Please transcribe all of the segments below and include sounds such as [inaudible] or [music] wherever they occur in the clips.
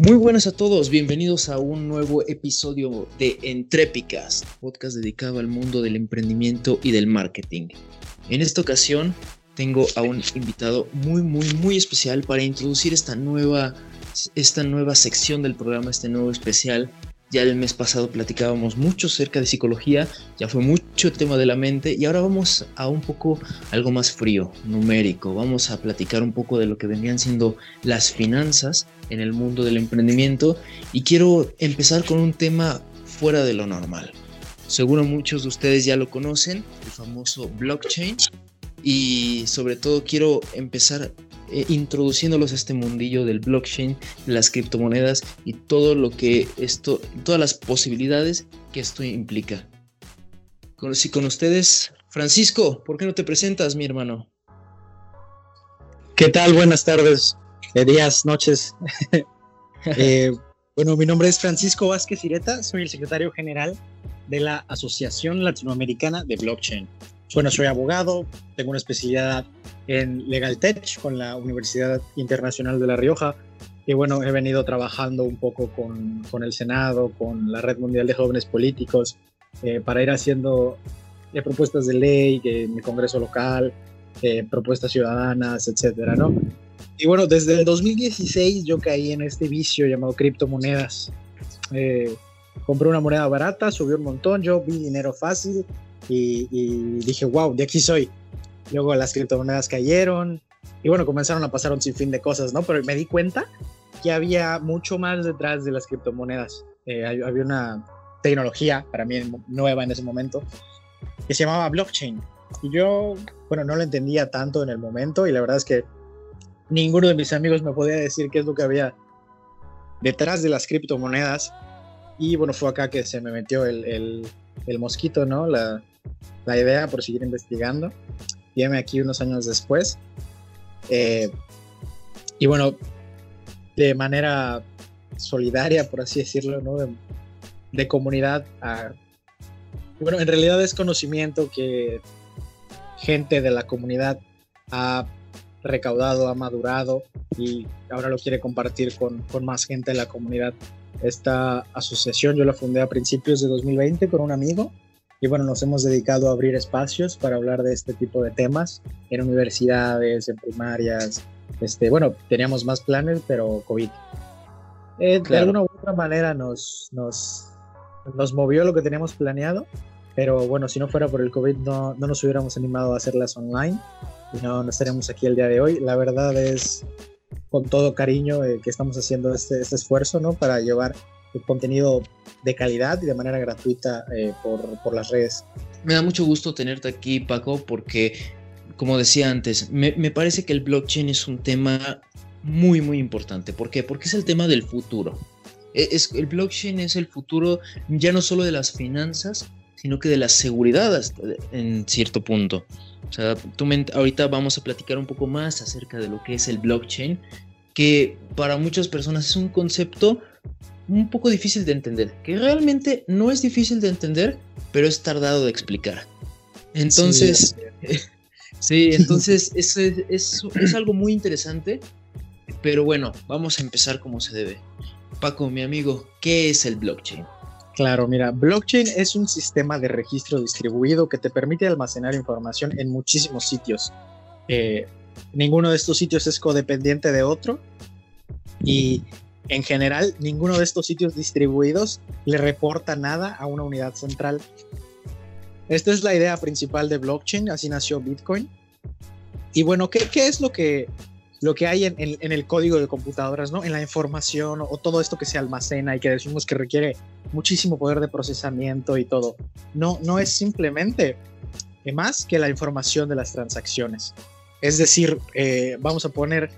Muy buenas a todos, bienvenidos a un nuevo episodio de Entrépicas, podcast dedicado al mundo del emprendimiento y del marketing. En esta ocasión tengo a un invitado muy, muy, muy especial para introducir esta nueva, esta nueva sección del programa, este nuevo especial ya el mes pasado platicábamos mucho acerca de psicología, ya fue mucho tema de la mente y ahora vamos a un poco algo más frío, numérico. Vamos a platicar un poco de lo que venían siendo las finanzas en el mundo del emprendimiento y quiero empezar con un tema fuera de lo normal. Seguro muchos de ustedes ya lo conocen, el famoso blockchain y sobre todo quiero empezar eh, introduciéndolos a este mundillo del blockchain, las criptomonedas y todo lo que esto, todas las posibilidades que esto implica. Con, con ustedes, Francisco, ¿por qué no te presentas, mi hermano? ¿Qué tal? Buenas tardes, eh, días, noches. [laughs] Eh, bueno, mi nombre es Francisco Vázquez Ireta, soy el secretario general de la Asociación Latinoamericana de Blockchain. Bueno, soy abogado, tengo una especialidad en Legal Tech con la Universidad Internacional de La Rioja. Y bueno, he venido trabajando un poco con, con el Senado, con la Red Mundial de Jóvenes Políticos, eh, para ir haciendo eh, propuestas de ley en mi Congreso local, eh, propuestas ciudadanas, etcétera, ¿no? Y bueno, desde el 2016 yo caí en este vicio llamado criptomonedas. Compré una moneda barata, subió un montón, yo vi dinero fácil y, y dije, wow, de aquí soy. Luego las criptomonedas cayeron y bueno, comenzaron a pasar un sinfín de cosas, ¿no? Pero me di cuenta que había mucho más detrás de las criptomonedas. Eh, había una tecnología, para mí nueva en ese momento, que se llamaba blockchain. Y yo, bueno, no lo entendía tanto en el momento y la verdad es que ninguno de mis amigos me podía decir qué es lo que había detrás de las criptomonedas. Y bueno, fue acá que se me metió el, el, mosquito, ¿no? La, la idea por seguir investigando aquí unos años después. Eh, y bueno, de manera solidaria, por así decirlo, ¿no? de, comunidad. bueno, en realidad es conocimiento que gente de la comunidad ha recaudado, ha madurado y ahora lo quiere compartir con, con, más gente de la comunidad. Esta asociación yo la fundé a principios de 2020 con un amigo y bueno, nos hemos dedicado a abrir espacios para hablar de este tipo de temas en universidades, en primarias. Este, bueno, teníamos más planes, pero COVID. Eh, de alguna u otra manera nos, nos, nos movió lo que teníamos planeado, pero bueno, si no fuera por el COVID no, no nos hubiéramos animado a hacerlas online y no, no estaríamos aquí el día de hoy. La verdad es con todo cariño eh, que estamos haciendo este, este esfuerzo, ¿no? Para llevar contenido de calidad y de manera gratuita eh, por, por, las redes. Me da mucho gusto tenerte aquí, Paco, porque, como decía antes, me, me parece que el blockchain es un tema muy, muy importante. ¿Por qué? Porque es el tema del futuro. E, es, el blockchain es el futuro ya no solo de las finanzas, sino que de la seguridad en cierto punto. O sea, tú ahorita vamos a platicar un poco más acerca de lo que es el blockchain, que para muchas personas es un concepto un poco difícil de entender, que realmente no es difícil de entender, pero es tardado de explicar. Entonces, sí, [laughs] entonces es, es, algo muy interesante, pero bueno, vamos a empezar como se debe. Paco, mi amigo, ¿qué es el blockchain? Claro, mira, blockchain es un sistema de registro distribuido que te permite almacenar información en muchísimos sitios. Eh, ninguno de estos sitios es codependiente de otro y en general, ninguno de estos sitios distribuidos le reporta nada a una unidad central. Esta es la idea principal de blockchain, así nació Bitcoin. Y bueno, ¿qué, es lo que, lo que hay en, el código de computadoras, ¿no? en la información o, todo esto que se almacena y que decimos que requiere muchísimo poder de procesamiento y todo? No, no es simplemente más que la información de las transacciones. Es decir, eh, vamos a poner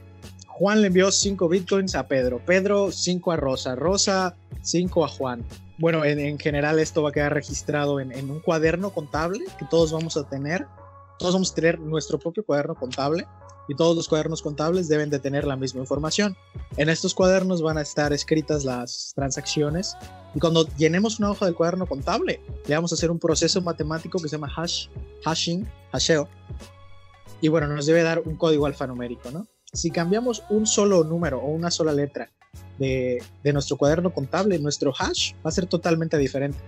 Juan le envió 5 bitcoins a Pedro, Pedro 5 a Rosa, Rosa 5 a Juan. Bueno, en, general esto va a quedar registrado en, un cuaderno contable que todos vamos a tener. Todos vamos a tener nuestro propio cuaderno contable y todos los cuadernos contables deben de tener la misma información. En estos cuadernos van a estar escritas las transacciones y cuando llenemos una hoja del cuaderno contable, le vamos a hacer un proceso matemático que se llama hash, hashing, hasheo. Y bueno, nos debe dar un código alfanumérico, ¿no? si cambiamos un solo número o una sola letra de, de nuestro cuaderno contable, nuestro hash va a ser totalmente diferente.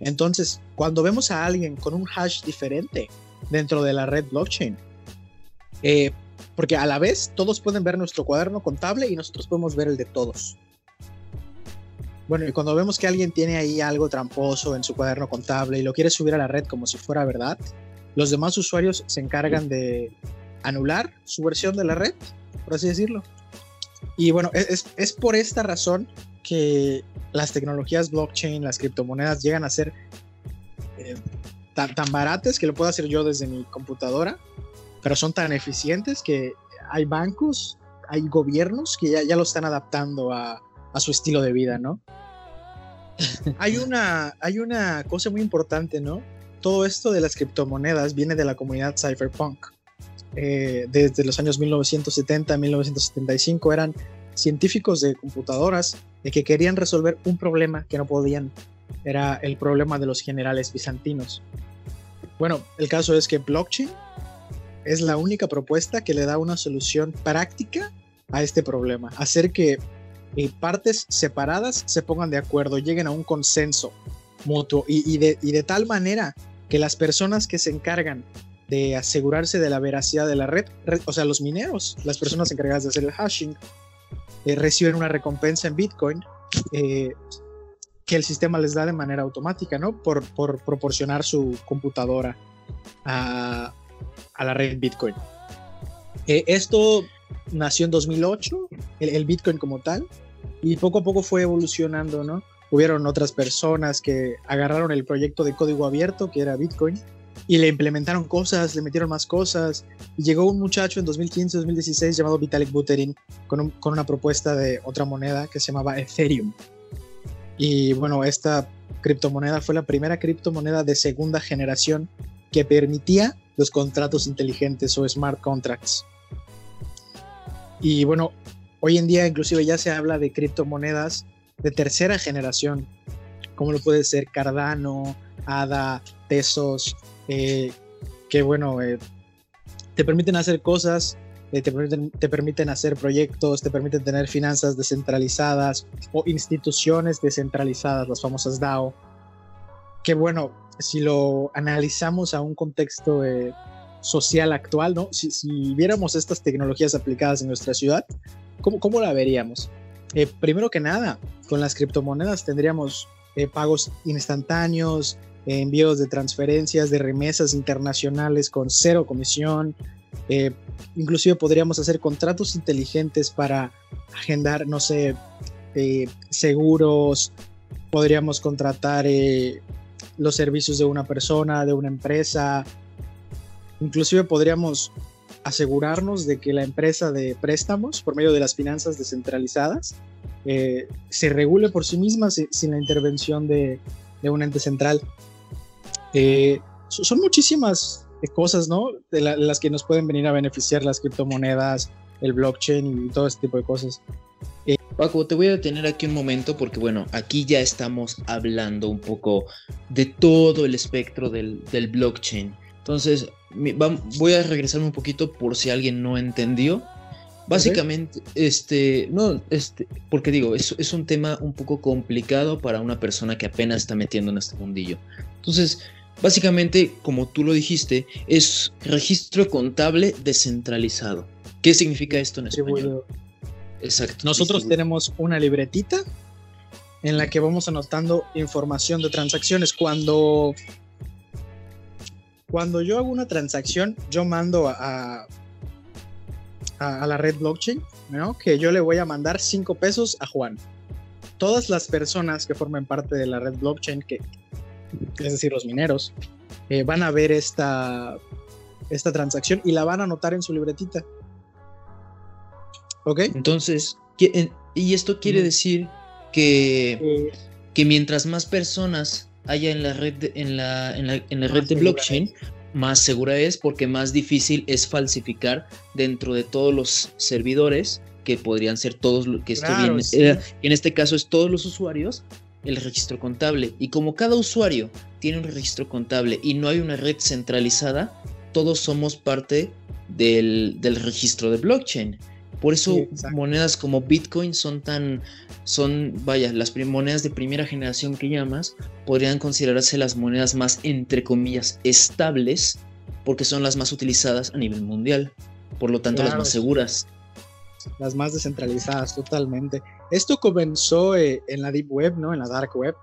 Entonces, cuando vemos a alguien con un hash diferente dentro de la red blockchain, eh, porque a la vez todos pueden ver nuestro cuaderno contable y nosotros podemos ver el de todos. Bueno, y cuando vemos que alguien tiene ahí algo tramposo en su cuaderno contable y lo quiere subir a la red como si fuera verdad, los demás usuarios se encargan de anular su versión de la red, por así decirlo. Y bueno, es, es por esta razón que las tecnologías blockchain, las criptomonedas llegan a ser eh, tan, baratas que lo puedo hacer yo desde mi computadora, pero son tan eficientes que hay bancos, hay gobiernos que ya, ya lo están adaptando a, a su estilo de vida, ¿no? hay, [laughs] una, hay una cosa muy importante, ¿no? Todo esto de las criptomonedas viene de la comunidad cypherpunk. Eh, desde los años 1970 1975 eran científicos de computadoras de que querían resolver un problema que no podían. Era el problema de los generales bizantinos. Bueno, el caso es que blockchain es la única propuesta que le da una solución práctica a este problema. Hacer que eh, partes separadas se pongan de acuerdo, lleguen a un consenso mutuo y, de, y de tal manera que las personas que se encargan de asegurarse de la veracidad de la red, o sea, los mineros, las personas encargadas de hacer el hashing, eh, reciben una recompensa en Bitcoin eh, que el sistema les da de manera automática, ¿no? Por, por proporcionar su computadora a, a la red Bitcoin. Eh, esto nació en 2008, el, Bitcoin como tal, y poco a poco fue evolucionando, ¿no? Hubieron otras personas que agarraron el proyecto de código abierto, que era Bitcoin, y le implementaron cosas, le metieron más cosas. Llegó un muchacho en 2015-2016 llamado Vitalik Buterin con, con, una propuesta de otra moneda que se llamaba Ethereum. Y bueno, esta criptomoneda fue la primera criptomoneda de segunda generación que permitía los contratos inteligentes o smart contracts. Y bueno, hoy en día inclusive ya se habla de criptomonedas de tercera generación, como lo puede ser Cardano, ADA, Tesos, eh, que bueno, eh, te permiten hacer cosas, eh, te, permiten, te permiten hacer proyectos, te permiten tener finanzas descentralizadas o instituciones descentralizadas, las famosas DAO. Que bueno, si lo analizamos a un contexto social actual, ¿no? Si, si, viéramos estas tecnologías aplicadas en nuestra ciudad, ¿cómo, cómo la veríamos? primero que nada, con las criptomonedas tendríamos pagos instantáneos, envíos de transferencias, de remesas internacionales con cero comisión. Eh, inclusive podríamos hacer contratos inteligentes para agendar, no sé, eh, seguros, podríamos contratar eh, los servicios de una persona, de una empresa, inclusive podríamos asegurarnos de que la empresa de préstamos, por medio de las finanzas descentralizadas, se regule por sí misma sin la intervención de, de un ente central. Eh, son muchísimas cosas, ¿no? De, las que nos pueden venir a beneficiar las criptomonedas, el blockchain y todo este tipo de cosas. Eh, Paco, te voy a detener aquí un momento porque, bueno, aquí ya estamos hablando un poco de todo el espectro del, blockchain. Entonces, voy a regresarme un poquito por si alguien no entendió. Básicamente, este, no, este, porque digo, es, es un tema un poco complicado para una persona que apenas está metiendo en este mundillo. Entonces, Básicamente, como tú lo dijiste, es registro contable descentralizado. ¿Qué significa esto en español? Exacto. Nosotros tenemos una libretita en la que vamos anotando información de transacciones. Cuando, cuando yo hago una transacción, yo mando a, a, la red blockchain, ¿no? que yo le voy a mandar 5 pesos a Juan. Todas las personas que formen parte de la red blockchain, que es decir, los mineros, eh, van a ver esta, esta transacción y la van a anotar en su libretita. ¿Ok? Entonces, y esto quiere decir que, que mientras más personas haya en la red de, en la, en la, red de blockchain, más segura es porque más difícil es falsificar dentro de todos los servidores que podrían ser todos que esto eh, en este caso es todos los usuarios el registro contable. Y como cada usuario tiene un registro contable y no hay una red centralizada, todos somos parte del, registro de blockchain. Por eso monedas como Bitcoin son tan, son, vaya, las monedas de primera generación que llamas, podrían considerarse las monedas más, entre comillas, estables, porque son las más utilizadas a nivel mundial, por lo tanto las más seguras. Las más descentralizadas, totalmente. Esto comenzó eh, en la Deep Web, ¿no? En la Dark Web.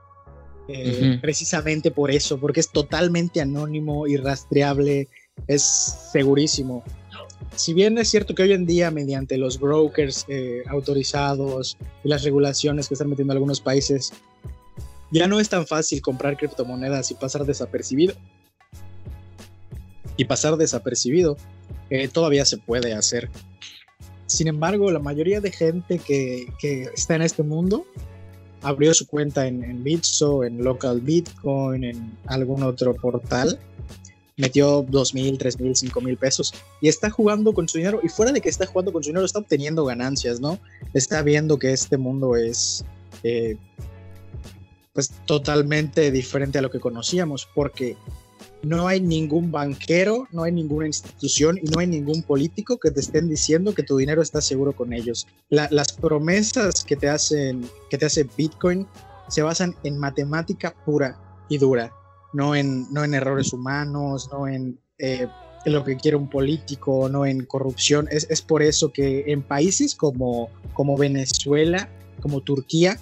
Eh, precisamente por eso, porque es totalmente anónimo y rastreable, es segurísimo si bien es cierto que hoy en día mediante los brokers eh, autorizados y las regulaciones que están metiendo algunos países, ya no es tan fácil comprar criptomonedas y pasar desapercibido. Y pasar desapercibido eh, todavía se puede hacer. Sin embargo, la mayoría de gente que, está en este mundo abrió su cuenta en, en Bitso, en Local Bitcoin, en algún otro portal metió dos mil, tres mil, cinco mil pesos y está jugando con su dinero y fuera de que está jugando con su dinero está obteniendo ganancias, ¿no? Está viendo que este mundo es eh, pues totalmente diferente a lo que conocíamos porque no hay ningún banquero, no hay ninguna institución y no hay ningún político que te estén diciendo que tu dinero está seguro con ellos. las promesas que te hacen, que te hace Bitcoin se basan en matemática pura y dura no en, no en errores humanos, no en, eh, lo que quiere un político, no en corrupción. Es, por eso que en países como, como Venezuela, como Turquía,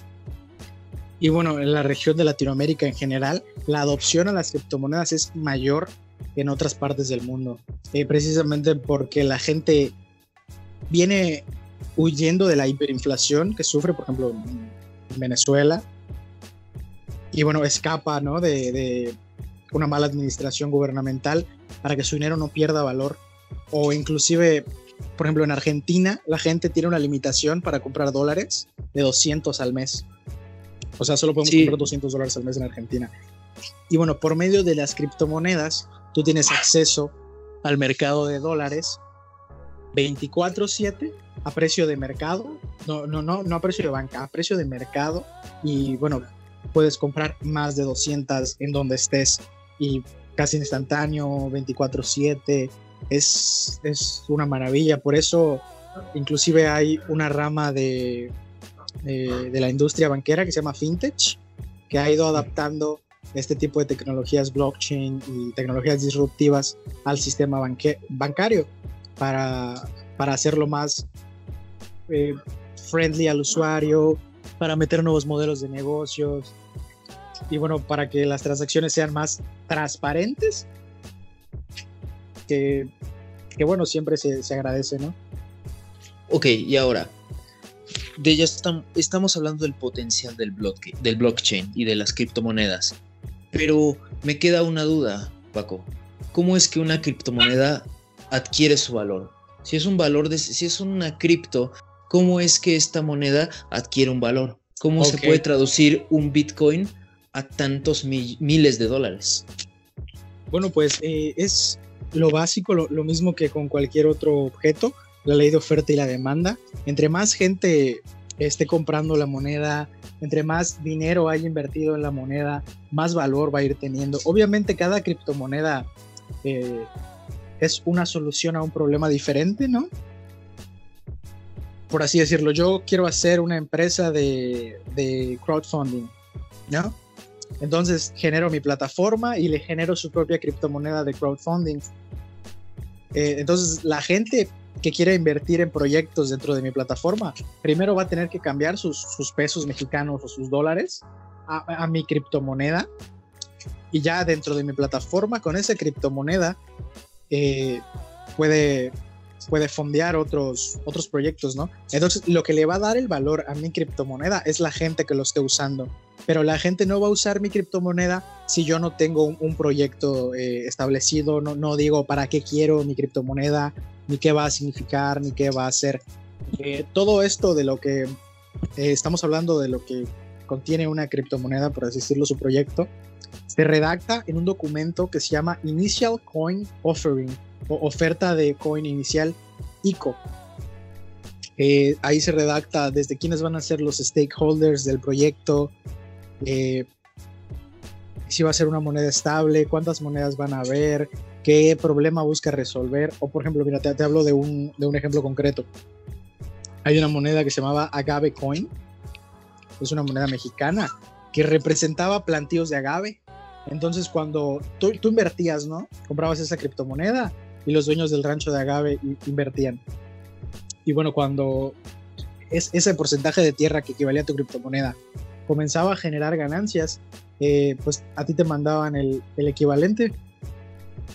y bueno, en la región de Latinoamérica en general, la adopción a las criptomonedas es mayor que en otras partes del mundo, eh, precisamente porque la gente viene huyendo de la hiperinflación que sufre, por ejemplo, en Venezuela, y bueno, escapa ¿no? de, una mala administración gubernamental para que su dinero no pierda valor. O inclusive, por ejemplo, en Argentina la gente tiene una limitación para comprar dólares de 200 al mes. O sea, solo podemos comprar 200 dólares al mes en Argentina. Y bueno, por medio de las criptomonedas, tú tienes acceso al mercado de dólares 24/7 a precio de mercado. No, no, no, no a precio de banca, a precio de mercado. Y bueno, puedes comprar más de 200 en donde estés y casi instantáneo, 24/7, es, es una maravilla. Por eso inclusive hay una rama de, de, la industria banquera que se llama FinTech, que ha ido adaptando este tipo de tecnologías blockchain y tecnologías disruptivas al sistema bancario para, para hacerlo más eh, friendly al usuario, para meter nuevos modelos de negocios y bueno, para que las transacciones sean más transparentes, que, que bueno, siempre se, se, agradece, ¿no? Ok, y ahora, de ya estamos hablando del potencial del, del blockchain y de las criptomonedas, pero me queda una duda, Paco. ¿Cómo es que una criptomoneda adquiere su valor? Si es un valor de, si es una cripto, cómo es que esta moneda adquiere un valor. ¿Cómo se puede traducir un Bitcoin a tantos miles de dólares? Bueno, pues eh, es lo básico, lo, mismo que con cualquier otro objeto, la ley de oferta y la demanda. Entre más gente esté comprando la moneda, entre más dinero haya invertido en la moneda, más valor va a ir teniendo. Obviamente cada criptomoneda eh, es una solución a un problema diferente, ¿no? Por así decirlo, yo quiero hacer una empresa de, crowdfunding, ¿no? Entonces genero mi plataforma y le genero su propia criptomoneda de crowdfunding. Eh, entonces la gente que quiere invertir en proyectos dentro de mi plataforma, primero va a tener que cambiar sus, pesos mexicanos o sus dólares a, mi criptomoneda. Y ya dentro de mi plataforma, con esa criptomoneda, eh, puede puede fondear otros, otros proyectos, ¿no? Entonces, lo que le va a dar el valor a mi criptomoneda es la gente que lo esté usando. Pero la gente no va a usar mi criptomoneda si yo no tengo un, proyecto eh, establecido, no, no digo para qué quiero mi criptomoneda, ni qué va a significar, ni qué va a hacer. Eh, todo esto de lo que eh, estamos hablando, de lo que contiene una criptomoneda, por así decirlo, su proyecto, se redacta en un documento que se llama Initial Coin Offering oferta de coin inicial ICO. Eh, ahí se redacta desde quiénes van a ser los stakeholders del proyecto, eh, si va a ser una moneda estable, cuántas monedas van a haber, qué problema busca resolver. O por ejemplo, mira, te, hablo de un, de un, ejemplo concreto. hay una moneda que se llamaba Agave Coin, es una moneda mexicana que representaba plantíos de agave. Entonces cuando tú, tú invertías, ¿no? Comprabas esa criptomoneda y los dueños del rancho de agave invertían. Y bueno, cuando es, ese porcentaje de tierra que equivalía a tu criptomoneda comenzaba a generar ganancias, eh, pues a ti te mandaban el, el, equivalente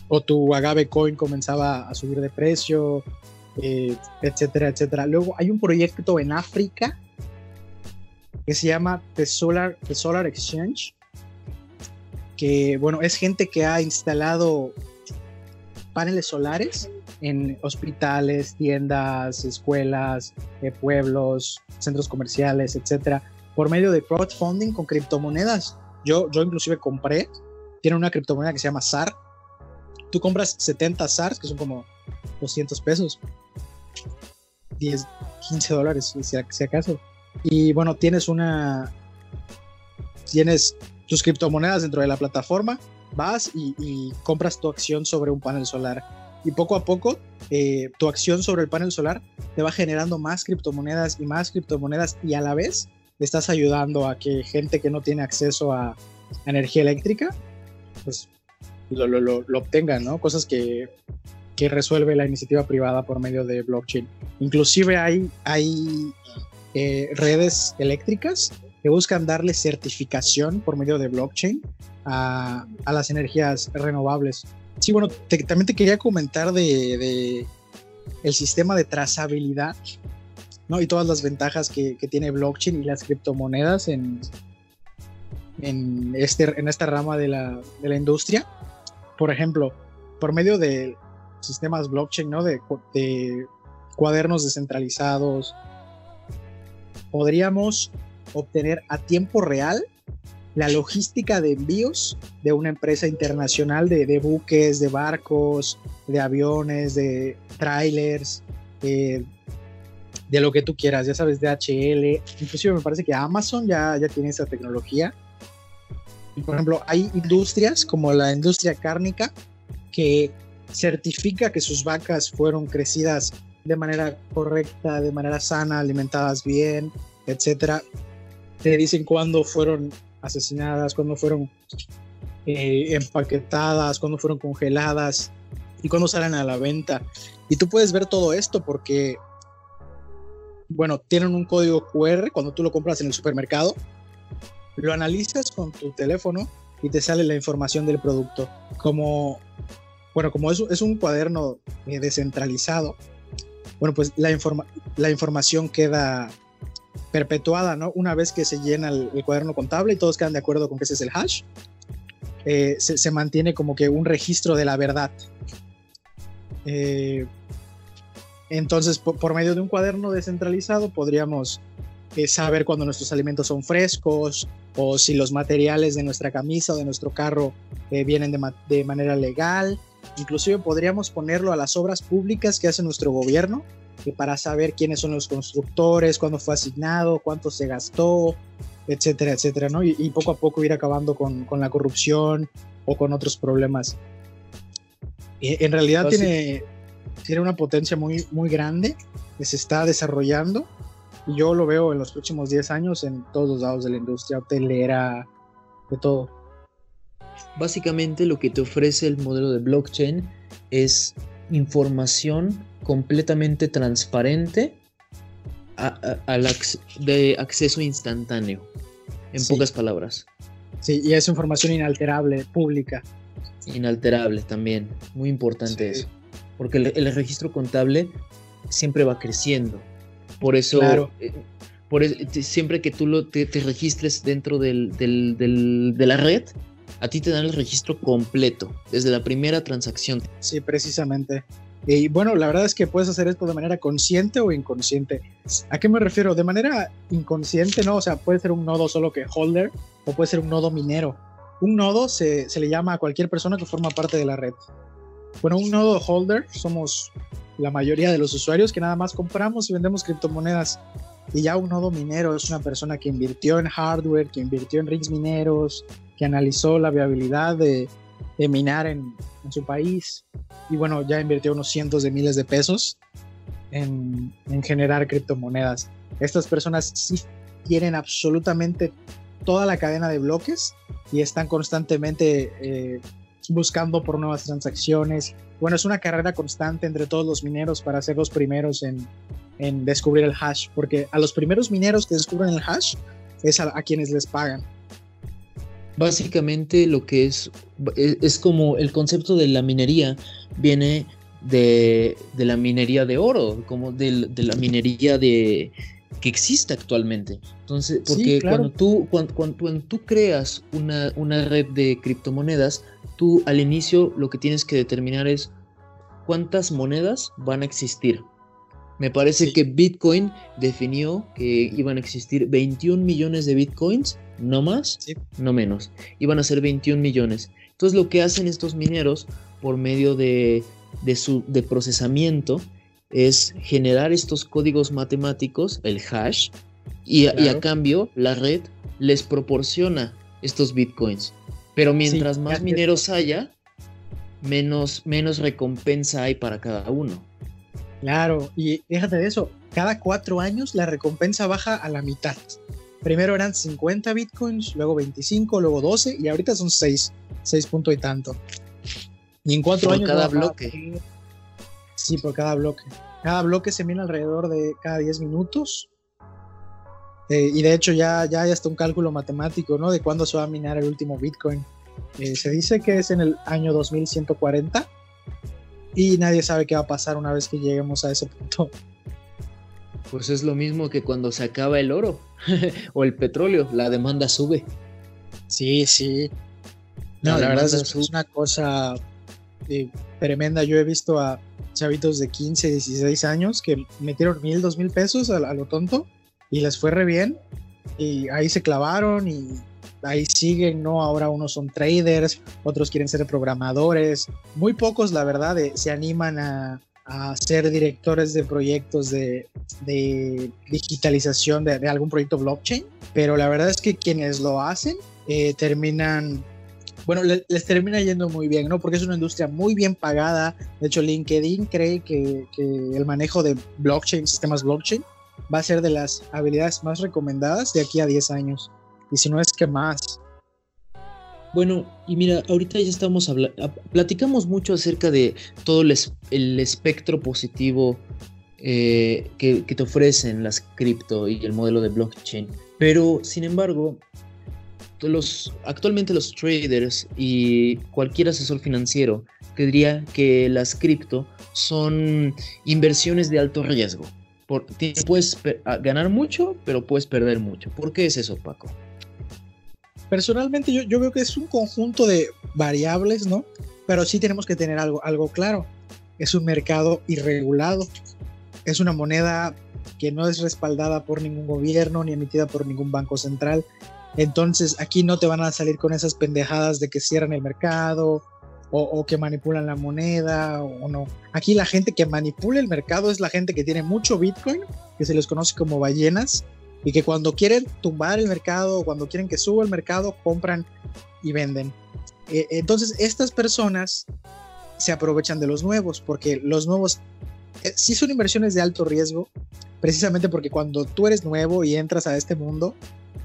o tu agave coin comenzaba a subir de precio, eh, etcétera, etcétera. Luego hay un proyecto en África que se llama The Solar, The Solar Exchange, que bueno, es gente que ha instalado paneles solares en hospitales, tiendas, escuelas, eh, pueblos, centros comerciales, etcétera, por medio de crowdfunding con criptomonedas. Yo, yo inclusive compré, tiene una criptomoneda que se llama SAR. Tú compras 70 SARs, que son como 200 pesos, 10, 15 dólares, si acaso. Y bueno, tienes una, tienes tus criptomonedas dentro de la plataforma, vas y, compras tu acción sobre un panel solar. Y poco a poco, eh, tu acción sobre el panel solar te va generando más criptomonedas y más criptomonedas y a la vez estás ayudando a que gente que no tiene acceso a, energía eléctrica, pues lo, lo, lo, obtengan, ¿no? Cosas que, que, resuelve la iniciativa privada por medio de blockchain. Inclusive hay, hay eh, redes eléctricas que buscan darle certificación por medio de blockchain a, las energías renovables. Sí, bueno, también te quería comentar de, el sistema de trazabilidad ¿no? y todas las ventajas que, tiene blockchain y las criptomonedas en, en, este, en esta rama de la, de la industria. Por ejemplo, por medio de sistemas blockchain, ¿no? de, de cuadernos descentralizados, podríamos obtener a tiempo real la logística de envíos de una empresa internacional de, buques, de barcos, de aviones, de trailers, de lo que tú quieras, ya sabes, de HL, inclusive me parece que Amazon ya, ya tiene esa tecnología. Por ejemplo, hay industrias como la industria cárnica que certifica que sus vacas fueron crecidas de manera correcta, de manera sana, alimentadas bien, etcétera. Te dicen cuándo fueron asesinadas, cuándo fueron eh, empaquetadas, cuándo fueron congeladas y cuándo salen a la venta. Y tú puedes ver todo esto porque, bueno, tienen un código QR cuando tú lo compras en el supermercado, lo analizas con tu teléfono y te sale la información del producto. Como, bueno, como es, es un cuaderno eh, descentralizado, bueno, pues la, la información queda perpetuada, ¿no? Una vez que se llena el, cuaderno contable y todos quedan de acuerdo con que ese es el hash, eh, se, mantiene como que un registro de la verdad. Eh, entonces, por, medio de un cuaderno descentralizado podríamos eh, saber cuando nuestros alimentos son frescos o si los materiales de nuestra camisa o de nuestro carro vienen de, de manera legal. Inclusive podríamos ponerlo a las obras públicas que hace nuestro gobierno para saber quiénes son los constructores, cuándo fue asignado, cuánto se gastó, etcétera, etcétera, ¿no? Y, poco a poco ir acabando con, con, la corrupción o con otros problemas. en realidad tiene, tiene una potencia muy, muy grande que se está desarrollando y yo lo veo en los próximos 10 años en todos los lados de la industria hotelera, de todo. Básicamente lo que te ofrece el modelo de blockchain es información completamente transparente de acceso instantáneo, en pocas palabras. Sí, y es información inalterable, pública. Inalterable también, muy importante eso. Porque el, registro contable siempre va creciendo. Por eso, eh, por siempre que tú lo, te, registres dentro del, de la red, a ti te dan el registro completo, desde la primera transacción. Sí, precisamente. Y bueno, la verdad es que puedes hacer esto de manera consciente o inconsciente. ¿A qué me refiero? De manera inconsciente, ¿no? O sea, puede ser un nodo solo que holder o puede ser un nodo minero. Un nodo se, se le llama a cualquier persona que forma parte de la red. Bueno, un nodo holder somos la mayoría de los usuarios que nada más compramos y vendemos criptomonedas. Y ya un nodo minero es una persona que invirtió en hardware, que invirtió en rigs mineros, que analizó la viabilidad de, de minar en, en, su país y bueno, ya invirtió unos cientos de miles de pesos en, generar criptomonedas. Estas personas sí tienen absolutamente toda la cadena de bloques y están constantemente eh, buscando por nuevas transacciones. Bueno, es una carrera constante entre todos los mineros para ser los primeros en, descubrir el hash, porque a los primeros mineros que descubren el hash es a, quienes les pagan. Básicamente lo que es, es, como el concepto de la minería viene de, la minería de oro, como de, la minería de, que existe actualmente. Entonces, porque cuando, tú, cuando, cuando, tú creas una, una red de criptomonedas, tú al inicio lo que tienes que determinar es cuántas monedas van a existir. Me parece que Bitcoin definió que iban a existir 21 millones de Bitcoins, no más, no menos. Iban a ser 21 millones. Entonces lo que hacen estos mineros por medio de, su, de procesamiento es generar estos códigos matemáticos, el hash, y, a cambio la red les proporciona estos bitcoins. Pero mientras más mineros haya, menos, menos recompensa hay para cada uno. Claro, y déjate de eso, cada cuatro años la recompensa baja a la mitad. Primero eran 50 bitcoins, luego 25, luego 12 y ahorita son 6, 6 punto y tanto. Y en cuatro por años. cada bloque. Sí, por cada bloque. Cada bloque se mide alrededor de cada 10 minutos. Eh, y de hecho ya, ya hay hasta un cálculo matemático, ¿no? De cuándo se va a minar el último Bitcoin. Eh, se dice que es en el año 2140 y nadie sabe qué va a pasar una vez que lleguemos a ese punto. Pues es lo mismo que cuando se acaba el oro [laughs] o el petróleo, la demanda sube. Sí, sí. No, la, verdad es, una cosa eh, tremenda. Yo he visto a chavitos de 15, 16 años que metieron mil, dos mil pesos a, lo tonto y les fue re bien. Y ahí se clavaron y ahí siguen, ¿no? Ahora unos son traders, otros quieren ser programadores. Muy pocos, la verdad, se animan a, ser directores de proyectos de, digitalización de, algún proyecto blockchain. Pero la verdad es que quienes lo hacen eh, terminan bueno, les, termina yendo muy bien, ¿no? Porque es una industria muy bien pagada. De hecho, LinkedIn cree que, el manejo de blockchain, sistemas blockchain, va a ser de las habilidades más recomendadas de aquí a 10 años. Y si no es que más. Bueno, y mira, ahorita ya estamos hablando, platicamos mucho acerca de todo el, espectro positivo eh, que, te ofrecen las cripto y el modelo de blockchain. Pero, sin embargo, los, actualmente los traders y cualquier asesor financiero te diría que las cripto son inversiones de alto riesgo. puedes ganar mucho, pero puedes perder mucho. ¿Por qué es eso, Paco? Personalmente yo, yo veo que es un conjunto de variables, ¿no? Pero sí tenemos que tener algo, algo claro. Es un mercado irregulado. Es una moneda que no es respaldada por ningún gobierno ni emitida por ningún banco central. Entonces aquí no te van a salir con esas pendejadas de que cierran el mercado o, que manipulan la moneda o, no. Aquí la gente que manipula el mercado es la gente que tiene mucho Bitcoin, que se les conoce como ballenas, y que cuando quieren tumbar el mercado o cuando quieren que suba el mercado, compran y venden. Eh, entonces estas personas se aprovechan de los nuevos, porque los nuevos eh, sí son inversiones de alto riesgo, precisamente porque cuando tú eres nuevo y entras a este mundo,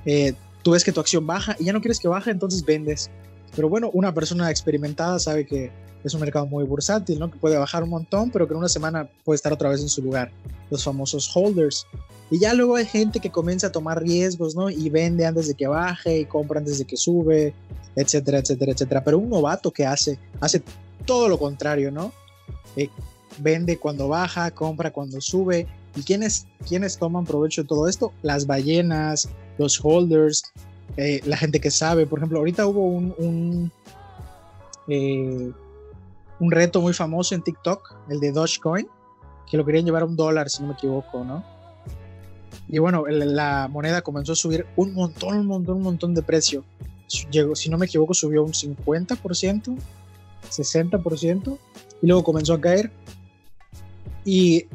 eh, tú ves que tu acción baja y ya no quieres que baje, entonces vendes. Pero bueno, una persona experimentada sabe que es un mercado muy bursátil, ¿no? Que puede bajar un montón, pero que en una semana puede estar otra vez en su lugar. Los famosos holders. Y ya luego hay gente que comienza a tomar riesgos, ¿no? Y vende antes de que baje y compra antes de que sube, etcétera, etcétera, etcétera. Pero un novato que hace, hace todo lo contrario, ¿no? Eh, vende cuando baja, compra cuando sube. ¿Y quiénes, quiénes toman provecho de todo esto? Las ballenas, los holders, eh, la gente que sabe. Por ejemplo, ahorita hubo un, un, eh, un, reto muy famoso en TikTok, el de Dogecoin, que lo querían llevar a un dólar, si no me equivoco, ¿no? Y bueno, la moneda comenzó a subir un montón, un montón, un montón de precio. Llegó, si no me equivoco, subió un 50%, 60%, y luego comenzó a caer. Y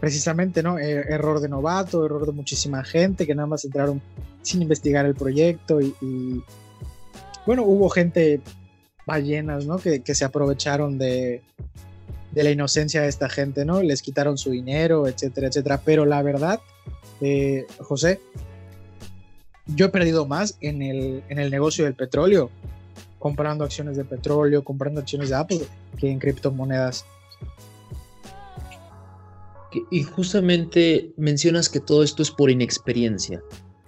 precisamente, ¿no? Er, error de novato, error de muchísima gente que nada más entraron sin investigar el proyecto y, bueno, hubo gente ballenas, ¿no? Que, se aprovecharon de, de la inocencia de esta gente, ¿no? Les quitaron su dinero, etcétera, etcétera. Pero la verdad, eh, José, yo he perdido más en el, en el negocio del petróleo, comprando acciones de petróleo, comprando acciones de Apple, que en criptomonedas. Y justamente mencionas que todo esto es por inexperiencia.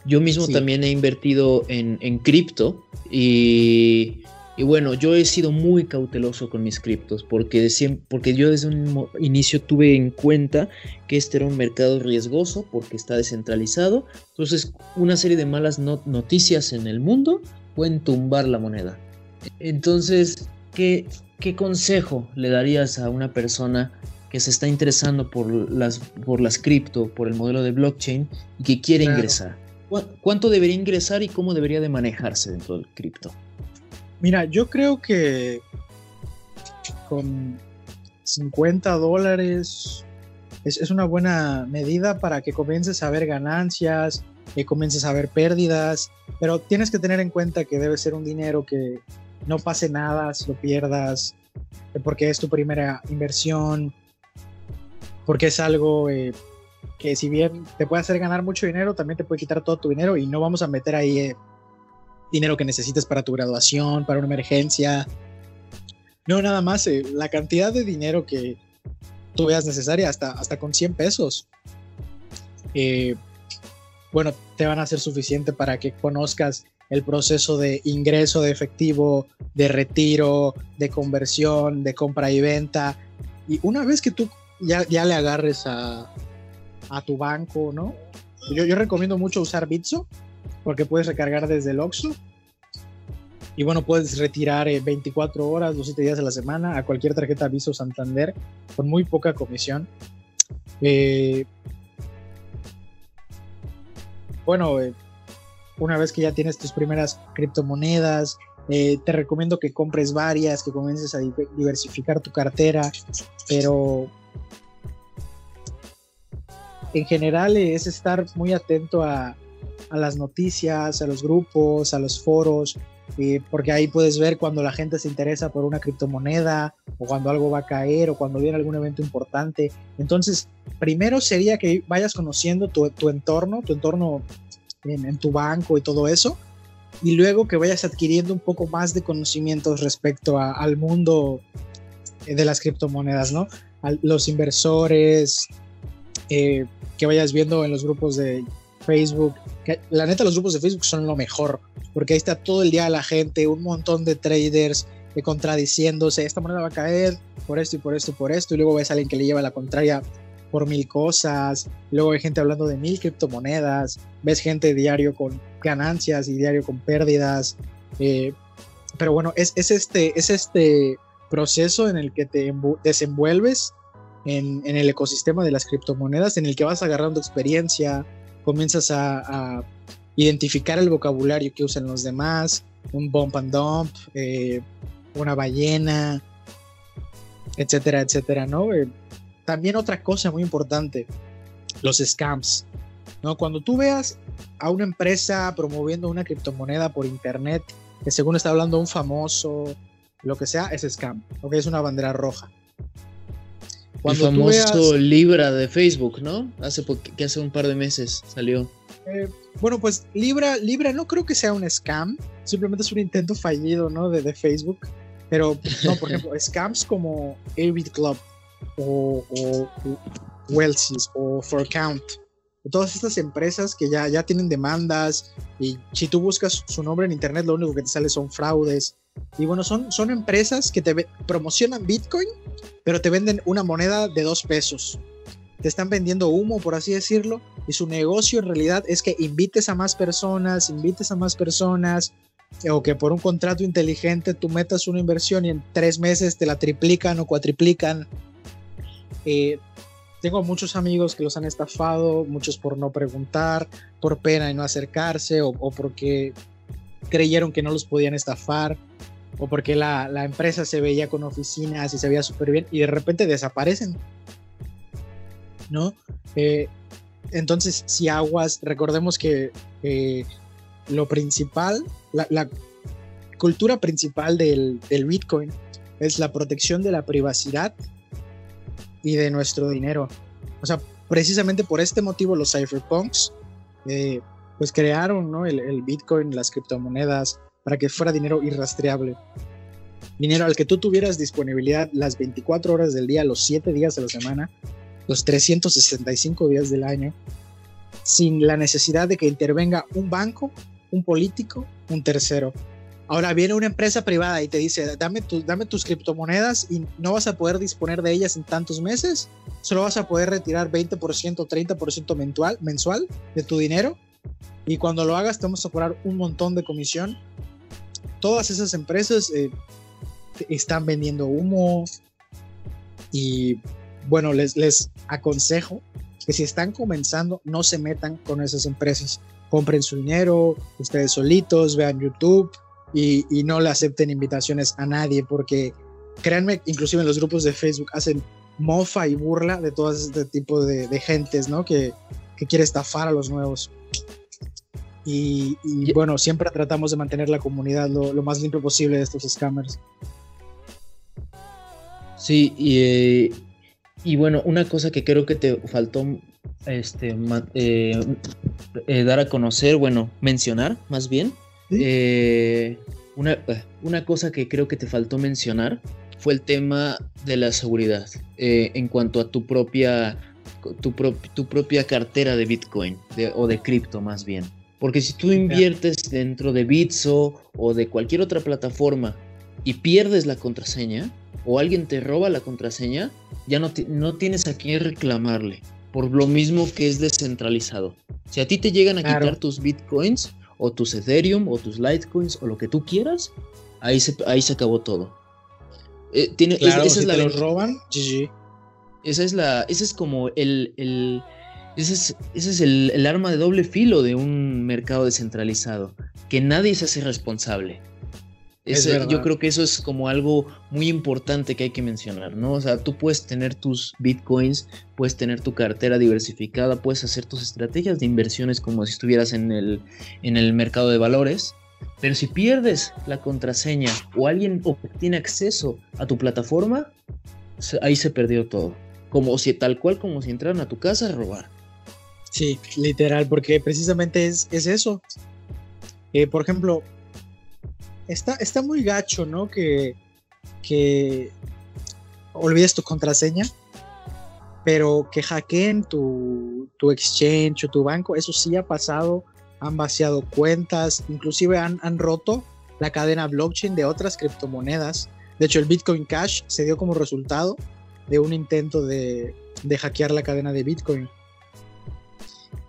Yo mismo también he invertido en, en cripto y y bueno, yo he sido muy cauteloso con mis criptos porque, porque yo desde un inicio tuve en cuenta que este era un mercado riesgoso porque está descentralizado. Entonces, una serie de malas noticias en el mundo pueden tumbar la moneda. Entonces, ¿qué, ¿qué consejo le darías a una persona que se está interesando por las, por las cripto, por el modelo de blockchain y que quiere ingresar? ¿Cuánto debería ingresar y cómo debería de manejarse dentro del cripto? Mira, yo creo que con 50 dólares es, una buena medida para que comiences a ver ganancias, que comiences a ver pérdidas, pero tienes que tener en cuenta que debe ser un dinero que no pase nada si lo pierdas, porque es tu primera inversión, porque es algo eh, que si bien te puede hacer ganar mucho dinero, también te puede quitar todo tu dinero y no vamos a meter ahí eh, dinero que necesites para tu graduación, para una emergencia. No, nada más, eh, la cantidad de dinero que tú veas necesaria, hasta, hasta con 100 pesos, eh, bueno, te van a ser suficiente para que conozcas el proceso de ingreso de efectivo, de retiro, de conversión, de compra y venta. Y una vez que tú ya, ya le agarres a, a tu banco, ¿no? Yo, yo recomiendo mucho usar Bitso porque puedes recargar desde el Oxxo y bueno, puedes retirar 24 eh, horas, los 7 días de la semana a cualquier tarjeta Visa Santander con muy poca comisión. Eh, bueno, eh, una vez que ya tienes tus primeras criptomonedas, te recomiendo que compres varias, que comiences a diversificar tu cartera, pero en general es estar muy atento a, a las noticias, a los grupos, a los foros, porque ahí puedes ver cuando la gente se interesa por una criptomoneda o cuando algo va a caer o cuando viene algún evento importante. Entonces, primero sería que vayas conociendo tu, entorno, tu entorno en, tu banco y todo eso, y luego que vayas adquiriendo un poco más de conocimientos respecto al mundo de las criptomonedas, ¿no? los inversores, eh, que vayas viendo en los grupos de Facebook. Que, la neta, los grupos de Facebook son lo mejor, porque ahí está todo el día la gente, un montón de traders de contradiciéndose, esta moneda va a caer por esto y por esto y por esto, y luego ves a alguien que le lleva la contraria por mil cosas, luego hay gente hablando de mil criptomonedas, ves gente diario con ganancias y diario con pérdidas, eh, pero bueno, es, es, este, es este proceso en el que te desenvuelves en, en, el ecosistema de las criptomonedas, en el que vas agarrando experiencia, comienzas a, identificar el vocabulario que usan los demás, un bump and dump, eh, una ballena, etcétera, etcétera, ¿no? Eh, también otra cosa muy importante, los scams, ¿no? Cuando tú veas a una empresa promoviendo una criptomoneda por internet, que según está hablando un famoso, lo que sea, es scam, ¿ok? Es una bandera roja. Cuando el famoso Libra de Facebook, ¿no? Hace que hace un par de meses salió. Eh, bueno, pues Libra, Libra no creo que sea un scam, simplemente es un intento fallido, ¿no? De, de Facebook. Pero, no, por ejemplo, [laughs] scams como Avid Club o, o, o For Count. Todas estas empresas que ya, ya tienen demandas y si tú buscas su nombre en internet, lo único que te sale son fraudes. Y bueno, son, son empresas que te promocionan Bitcoin pero te venden una moneda de dos pesos. Te están vendiendo humo, por así decirlo, y su negocio en realidad es que invites a más personas, invites a más personas, o que por un contrato inteligente tú metas una inversión y en tres meses te la triplican o cuatriplican. Eh, tengo muchos amigos que los han estafado, muchos por no preguntar, por pena y no acercarse, o porque creyeron que no los podían estafar o porque la, empresa se veía con oficinas y se veía súper bien y de repente desaparecen. ¿No? Eh, entonces, si aguas, recordemos que lo principal, la, cultura principal del, Bitcoin es la protección de la privacidad y de nuestro dinero. O sea, precisamente por este motivo los cypherpunks eh, pues crearon ¿no? el, el, Bitcoin, las criptomonedas, para que fuera dinero irrastreable. Dinero al que tú tuvieras disponibilidad las 24 horas del día, los 7 días de la semana, los 365 días del año, sin la necesidad de que intervenga un banco, un político, un tercero. Ahora viene una empresa privada y te dice, dame, dame tus criptomonedas y no vas a poder disponer de ellas en tantos meses, solo vas a poder retirar 20%, 30% mensual, mensual de tu dinero y cuando lo hagas te vamos a cobrar un montón de comisión. Todas esas empresas eh, están vendiendo humo y bueno, les, les aconsejo que si están comenzando no se metan con esas empresas. Compren su dinero, ustedes solitos, vean YouTube, y, no le acepten invitaciones a nadie porque créanme, inclusive en los grupos de Facebook hacen mofa y burla de todo este tipo de, gentes, ¿no? Que, quiere estafar a los nuevos. Y, bueno, siempre tratamos de mantener la comunidad lo, más limpio posible de estos scammers. Sí, y, y, bueno, una cosa que creo que te faltó este, eh, eh, dar a conocer, bueno, mencionar más bien, eh, una, una, cosa que creo que te faltó mencionar fue el tema de la seguridad eh, en cuanto a tu propia, tu, tu propia cartera de Bitcoin o de cripto más bien. Porque si tú inviertes dentro de Bitso o de cualquier otra plataforma y pierdes la contraseña o alguien te roba la contraseña, ya no, no tienes a quién reclamarle. Por lo mismo que es descentralizado. Si a ti te llegan a quitar tus bitcoins, o tus Ethereum o tus Litecoins o lo que tú quieras, ahí se, ahí se acabó todo. Eh, tiene, esa es la te los roban, GG. Esa es la, ese es como el, el ese es, ese es el, el, arma de doble filo de un mercado descentralizado, que nadie se hace responsable yo creo que eso es como algo muy importante que hay que mencionar, ¿no? O sea, tú puedes tener tus bitcoins, puedes tener tu cartera diversificada, puedes hacer tus estrategias de inversiones como si estuvieras en el, en el mercado de valores, pero si pierdes la contraseña o alguien obtiene acceso a tu plataforma, ahí se perdió todo. Como si tal cual como si entraran a tu casa a robar. Sí, literal, porque precisamente es, es eso. Eh, por ejemplo, está, está muy gacho, ¿no? Que, olvides tu contraseña, pero que hackeen tu, tu exchange o tu banco, eso sí ha pasado, han vaciado cuentas, inclusive han, han roto la cadena blockchain de otras criptomonedas. De hecho, el Bitcoin Cash se dio como resultado de un intento de, de hackear la cadena de Bitcoin.